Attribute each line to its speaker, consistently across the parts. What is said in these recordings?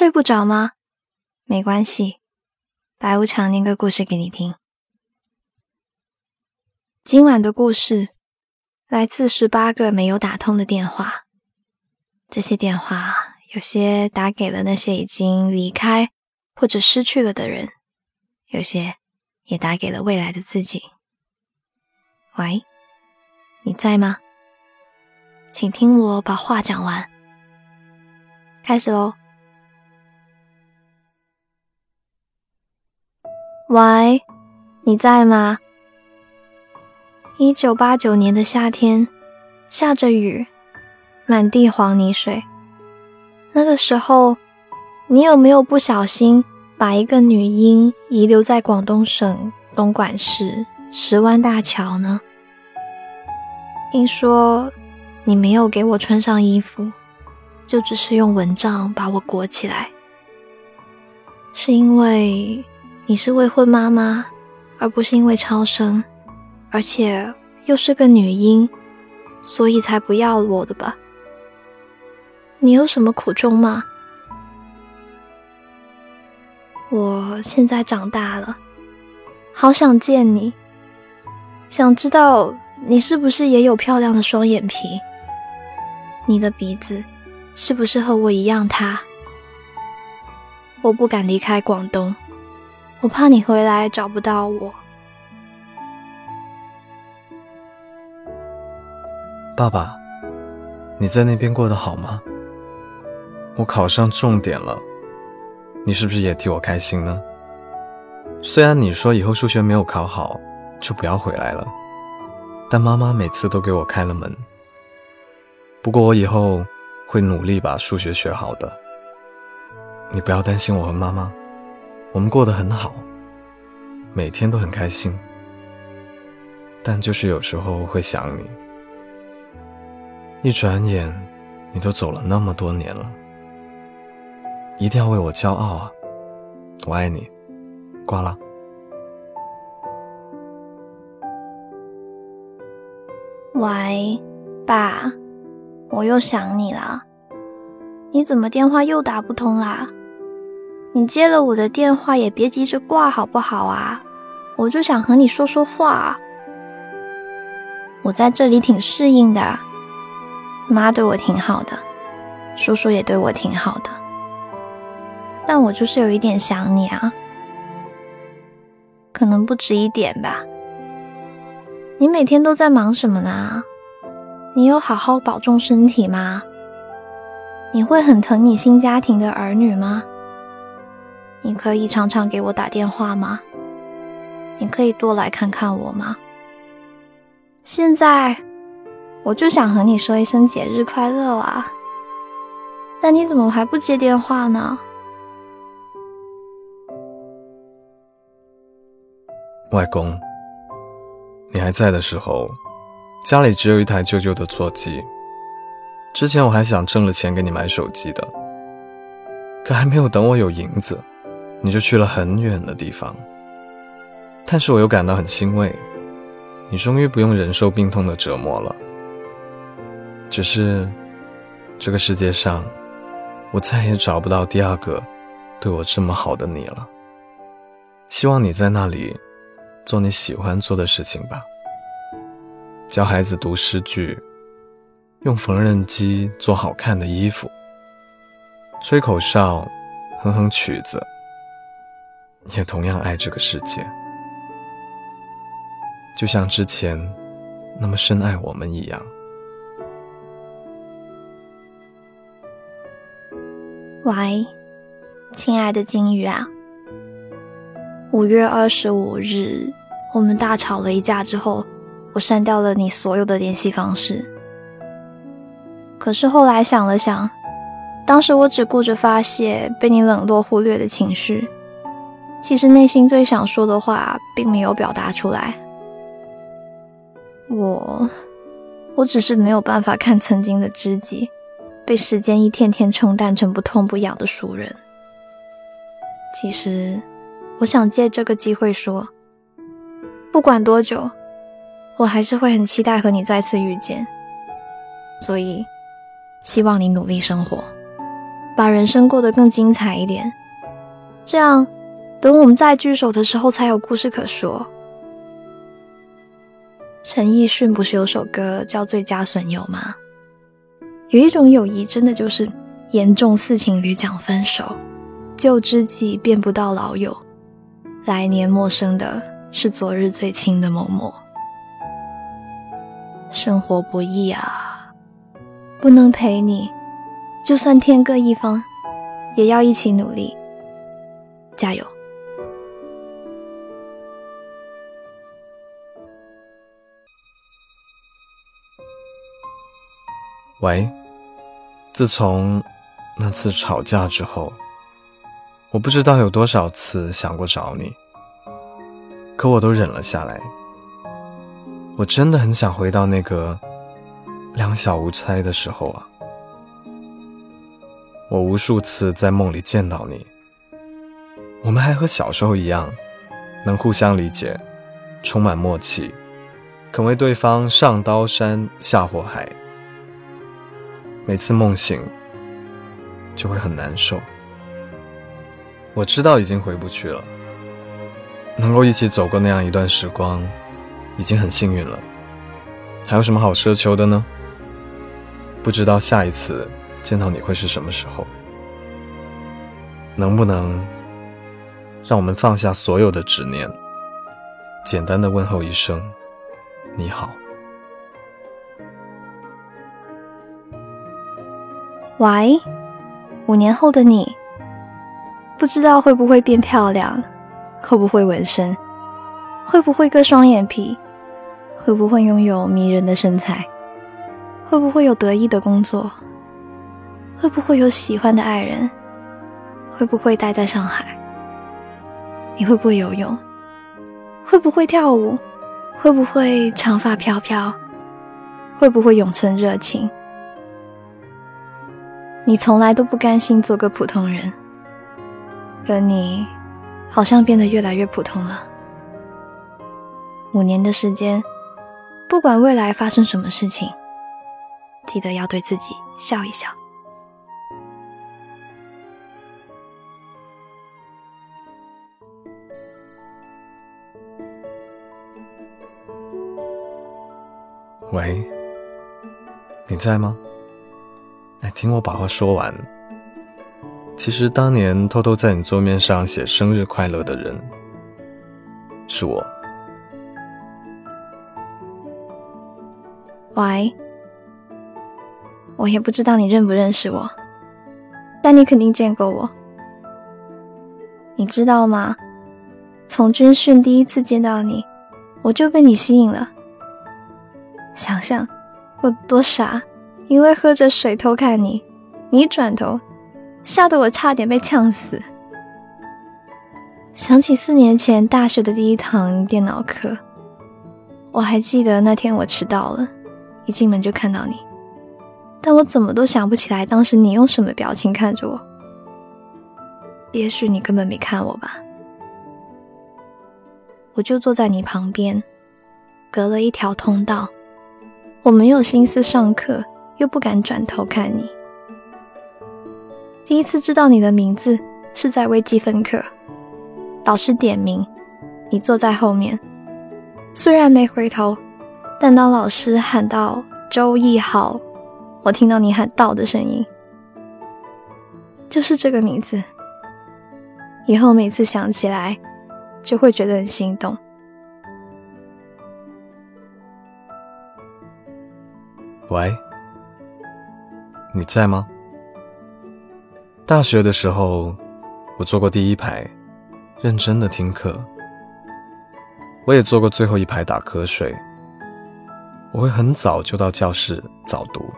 Speaker 1: 睡不着吗？没关系，白无常念个故事给你听。今晚的故事来自十八个没有打通的电话，这些电话有些打给了那些已经离开或者失去了的人，有些也打给了未来的自己。喂，你在吗？请听我把话讲完。开始喽。喂，你在吗？一九八九年的夏天，下着雨，满地黄泥水。那个时候，你有没有不小心把一个女婴遗留在广东省东莞市石湾大桥呢？听说你没有给我穿上衣服。就只是用蚊帐把我裹起来，是因为你是未婚妈妈，而不是因为超生，而且又是个女婴，所以才不要我的吧？你有什么苦衷吗？我现在长大了，好想见你，想知道你是不是也有漂亮的双眼皮，你的鼻子。是不是和我一样？塌，我不敢离开广东，我怕你回来找不到我。
Speaker 2: 爸爸，你在那边过得好吗？我考上重点了，你是不是也替我开心呢？虽然你说以后数学没有考好就不要回来了，但妈妈每次都给我开了门。不过我以后。会努力把数学学好的，你不要担心我和妈妈，我们过得很好，每天都很开心。但就是有时候会想你，一转眼你都走了那么多年了，一定要为我骄傲啊！我爱你，挂了。
Speaker 1: 喂，爸。我又想你了，你怎么电话又打不通啦？你接了我的电话也别急着挂好不好啊？我就想和你说说话。我在这里挺适应的，妈对我挺好的，叔叔也对我挺好的，但我就是有一点想你啊，可能不止一点吧。你每天都在忙什么呢？你有好好保重身体吗？你会很疼你新家庭的儿女吗？你可以常常给我打电话吗？你可以多来看看我吗？现在我就想和你说一声节日快乐啊！但你怎么还不接电话呢？
Speaker 2: 外公，你还在的时候。家里只有一台旧旧的座机，之前我还想挣了钱给你买手机的，可还没有等我有银子，你就去了很远的地方。但是我又感到很欣慰，你终于不用忍受病痛的折磨了。只是，这个世界上，我再也找不到第二个对我这么好的你了。希望你在那里，做你喜欢做的事情吧。教孩子读诗句，用缝纫机做好看的衣服，吹口哨，哼哼曲子，也同样爱这个世界，就像之前那么深爱我们一样。
Speaker 1: 喂，亲爱的金鱼啊，五月二十五日，我们大吵了一架之后。我删掉了你所有的联系方式，可是后来想了想，当时我只顾着发泄被你冷落忽略的情绪，其实内心最想说的话并没有表达出来。我，我只是没有办法看曾经的知己被时间一天天冲淡成不痛不痒的熟人。其实，我想借这个机会说，不管多久。我还是会很期待和你再次遇见，所以希望你努力生活，把人生过得更精彩一点，这样等我们再聚首的时候才有故事可说。陈奕迅不是有首歌叫《最佳损友》吗？有一种友谊，真的就是严重似情侣讲分手，旧知己变不到老友，来年陌生的是昨日最亲的某某。生活不易啊，不能陪你，就算天各一方，也要一起努力，加油。
Speaker 2: 喂，自从那次吵架之后，我不知道有多少次想过找你，可我都忍了下来。我真的很想回到那个两小无猜的时候啊！我无数次在梦里见到你，我们还和小时候一样，能互相理解，充满默契，肯为对方上刀山下火海。每次梦醒，就会很难受。我知道已经回不去了，能够一起走过那样一段时光，已经很幸运了。还有什么好奢求的呢？不知道下一次见到你会是什么时候？能不能让我们放下所有的执念，简单的问候一声“你好”？
Speaker 1: 喂，五年后的你，不知道会不会变漂亮，会不会纹身，会不会割双眼皮，会不会拥有迷人的身材，会不会有得意的工作，会不会有喜欢的爱人，会不会待在上海？你会不会游泳？会不会跳舞？会不会长发飘飘？会不会永存热情？你从来都不甘心做个普通人，可你好像变得越来越普通了。五年的时间，不管未来发生什么事情，记得要对自己笑一笑。
Speaker 2: 喂，你在吗？哎，听我把话说完。其实当年偷偷在你桌面上写生日快乐的人，是我。
Speaker 1: 喂，我也不知道你认不认识我，但你肯定见过我。你知道吗？从军训第一次见到你，我就被你吸引了。想想，我多傻。因为喝着水偷看你，你转头，吓得我差点被呛死。想起四年前大学的第一堂电脑课，我还记得那天我迟到了，一进门就看到你，但我怎么都想不起来当时你用什么表情看着我。也许你根本没看我吧，我就坐在你旁边，隔了一条通道，我没有心思上课。又不敢转头看你。第一次知道你的名字是在微积分课，老师点名，你坐在后面。虽然没回头，但当老师喊到“周易好”，我听到你喊“到”的声音，就是这个名字。以后每次想起来，就会觉得很心动。
Speaker 2: 喂。你在吗？大学的时候，我坐过第一排，认真的听课。我也坐过最后一排打瞌睡。我会很早就到教室早读，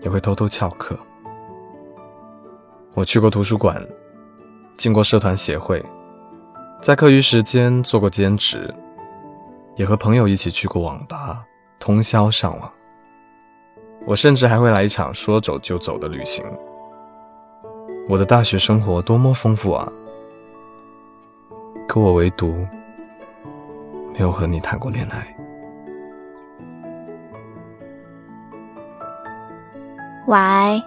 Speaker 2: 也会偷偷翘课。我去过图书馆，进过社团协会，在课余时间做过兼职，也和朋友一起去过网吧，通宵上网。我甚至还会来一场说走就走的旅行。我的大学生活多么丰富啊！可我唯独没有和你谈过恋爱。
Speaker 1: 喂，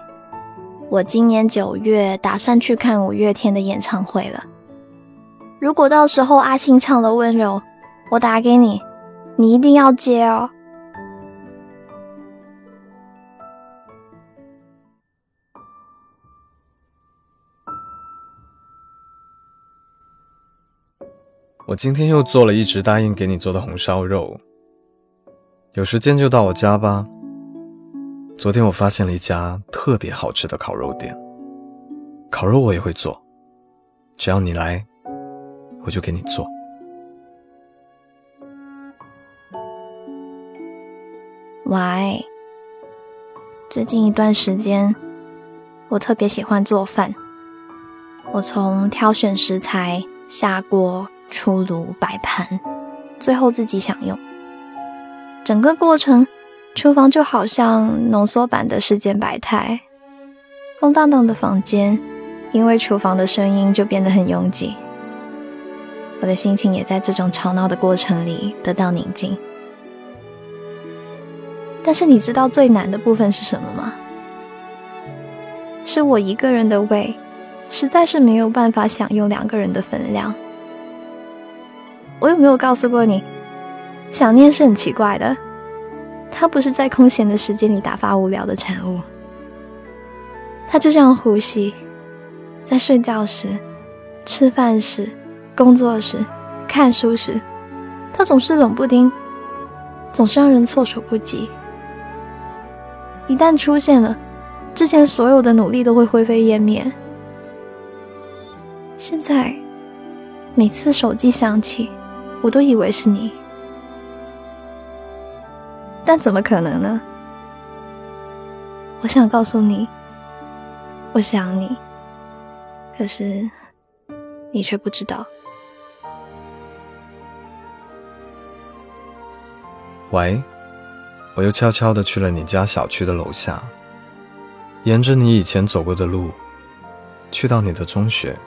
Speaker 1: 我今年九月打算去看五月天的演唱会了。如果到时候阿信唱了《温柔》，我打给你，你一定要接哦。
Speaker 2: 我今天又做了一直答应给你做的红烧肉，有时间就到我家吧。昨天我发现了一家特别好吃的烤肉店，烤肉我也会做，只要你来，我就给你做。
Speaker 1: 喂，最近一段时间，我特别喜欢做饭，我从挑选食材、下锅。出炉摆盘，最后自己享用。整个过程，厨房就好像浓缩版的世间百态。空荡荡的房间，因为厨房的声音就变得很拥挤。我的心情也在这种吵闹的过程里得到宁静。但是你知道最难的部分是什么吗？是我一个人的胃，实在是没有办法享用两个人的分量。我有没有告诉过你，想念是很奇怪的，它不是在空闲的时间里打发无聊的产物，它就像呼吸，在睡觉时、吃饭时、工作时、看书时，它总是冷不丁，总是让人措手不及。一旦出现了，之前所有的努力都会灰飞烟灭。现在，每次手机响起。我都以为是你，但怎么可能呢？我想告诉你，我想你，可是你却不知道。
Speaker 2: 喂，我又悄悄的去了你家小区的楼下，沿着你以前走过的路，去到你的中学。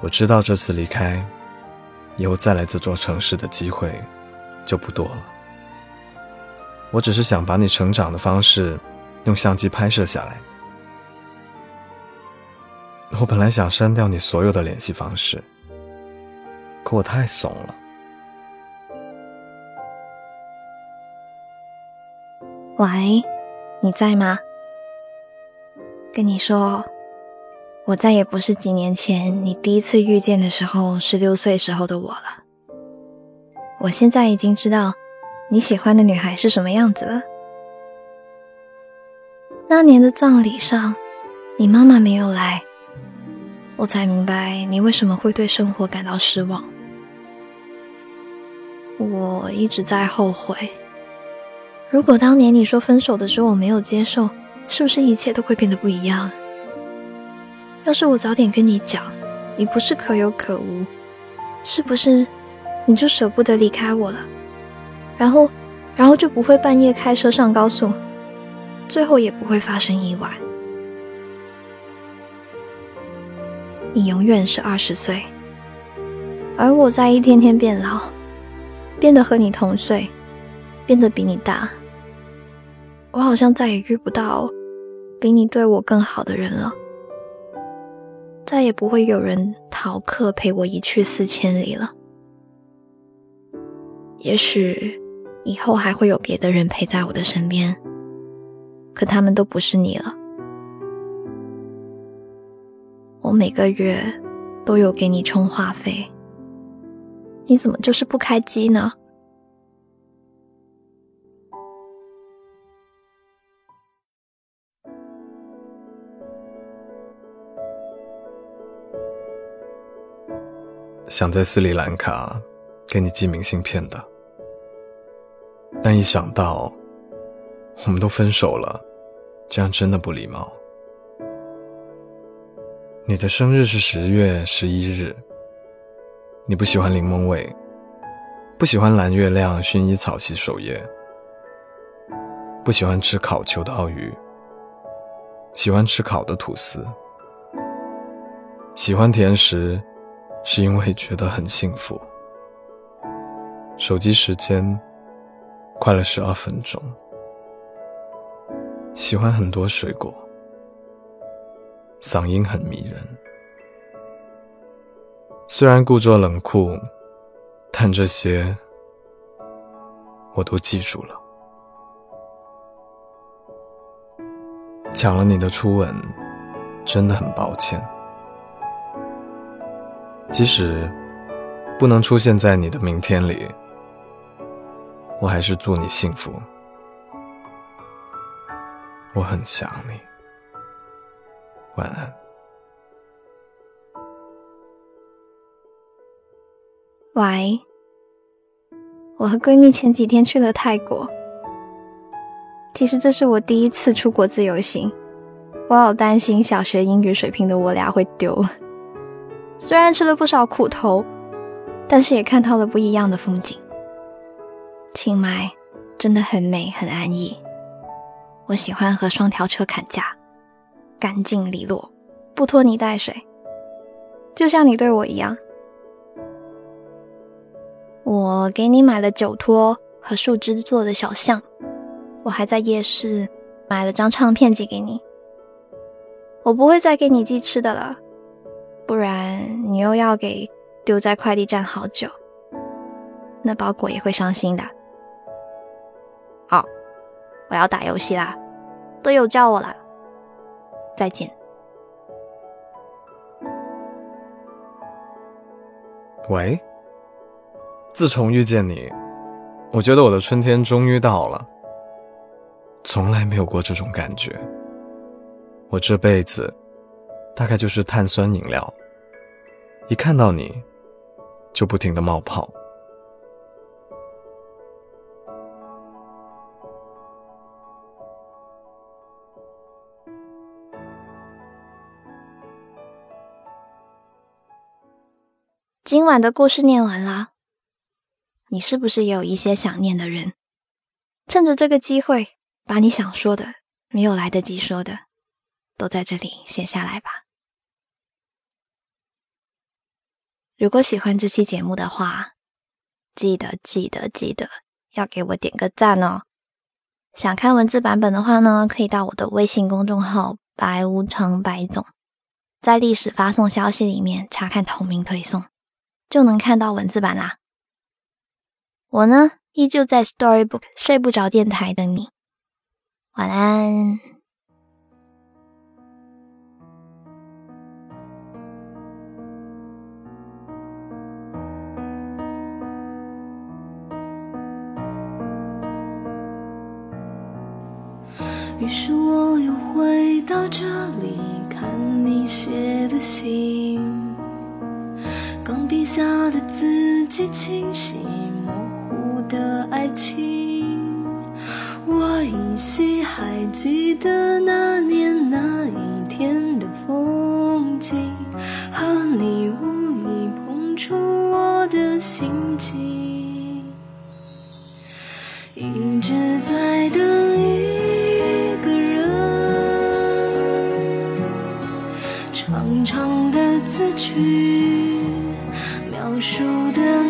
Speaker 2: 我知道这次离开。以后再来这座城市的机会就不多了。我只是想把你成长的方式用相机拍摄下来。我本来想删掉你所有的联系方式，可我太怂了。
Speaker 1: 喂，你在吗？跟你说。我再也不是几年前你第一次遇见的时候，十六岁时候的我了。我现在已经知道你喜欢的女孩是什么样子了。那年的葬礼上，你妈妈没有来，我才明白你为什么会对生活感到失望。我一直在后悔，如果当年你说分手的时候我没有接受，是不是一切都会变得不一样？要是我早点跟你讲，你不是可有可无，是不是你就舍不得离开我了？然后，然后就不会半夜开车上高速，最后也不会发生意外。你永远是二十岁，而我在一天天变老，变得和你同岁，变得比你大。我好像再也遇不到比你对我更好的人了。再也不会有人逃课陪我一去四千里了。也许以后还会有别的人陪在我的身边，可他们都不是你了。我每个月都有给你充话费，你怎么就是不开机呢？
Speaker 2: 想在斯里兰卡给你寄明信片的，但一想到我们都分手了，这样真的不礼貌。你的生日是十月十一日，你不喜欢柠檬味，不喜欢蓝月亮薰衣草系首页，不喜欢吃烤球的澳鱼，喜欢吃烤的吐司，喜欢甜食。是因为觉得很幸福。手机时间快了十二分钟。喜欢很多水果。嗓音很迷人。虽然故作冷酷，但这些我都记住了。抢了你的初吻，真的很抱歉。即使不能出现在你的明天里，我还是祝你幸福。我很想你，晚安。
Speaker 1: 喂，我和闺蜜前几天去了泰国。其实这是我第一次出国自由行，我好担心小学英语水平的我俩会丢。虽然吃了不少苦头，但是也看到了不一样的风景。清迈真的很美，很安逸。我喜欢和双条车砍价，干净利落，不拖泥带水，就像你对我一样。我给你买了酒托和树枝做的小象，我还在夜市买了张唱片寄给你。我不会再给你寄吃的了，不然你又要给丢在快递站好久，那包裹也会伤心的。好，我要打游戏啦，队友叫我了，再见。
Speaker 2: 喂。自从遇见你，我觉得我的春天终于到了。从来没有过这种感觉。我这辈子大概就是碳酸饮料，一看到你就不停的冒泡。
Speaker 1: 今晚的故事念完了。你是不是也有一些想念的人？趁着这个机会，把你想说的、没有来得及说的，都在这里写下来吧。如果喜欢这期节目的话，记得记得记得要给我点个赞哦。想看文字版本的话呢，可以到我的微信公众号“白无常白总”，在历史发送消息里面查看同名推送，就能看到文字版啦。我呢，依旧在 Storybook 睡不着电台等你，晚安。
Speaker 3: 于是我又回到这里，看你写的信，钢笔下的字迹清晰。模糊的爱情，我依稀还记得那年那一天的风景，和你无意碰触我的心情，一直在去，描述的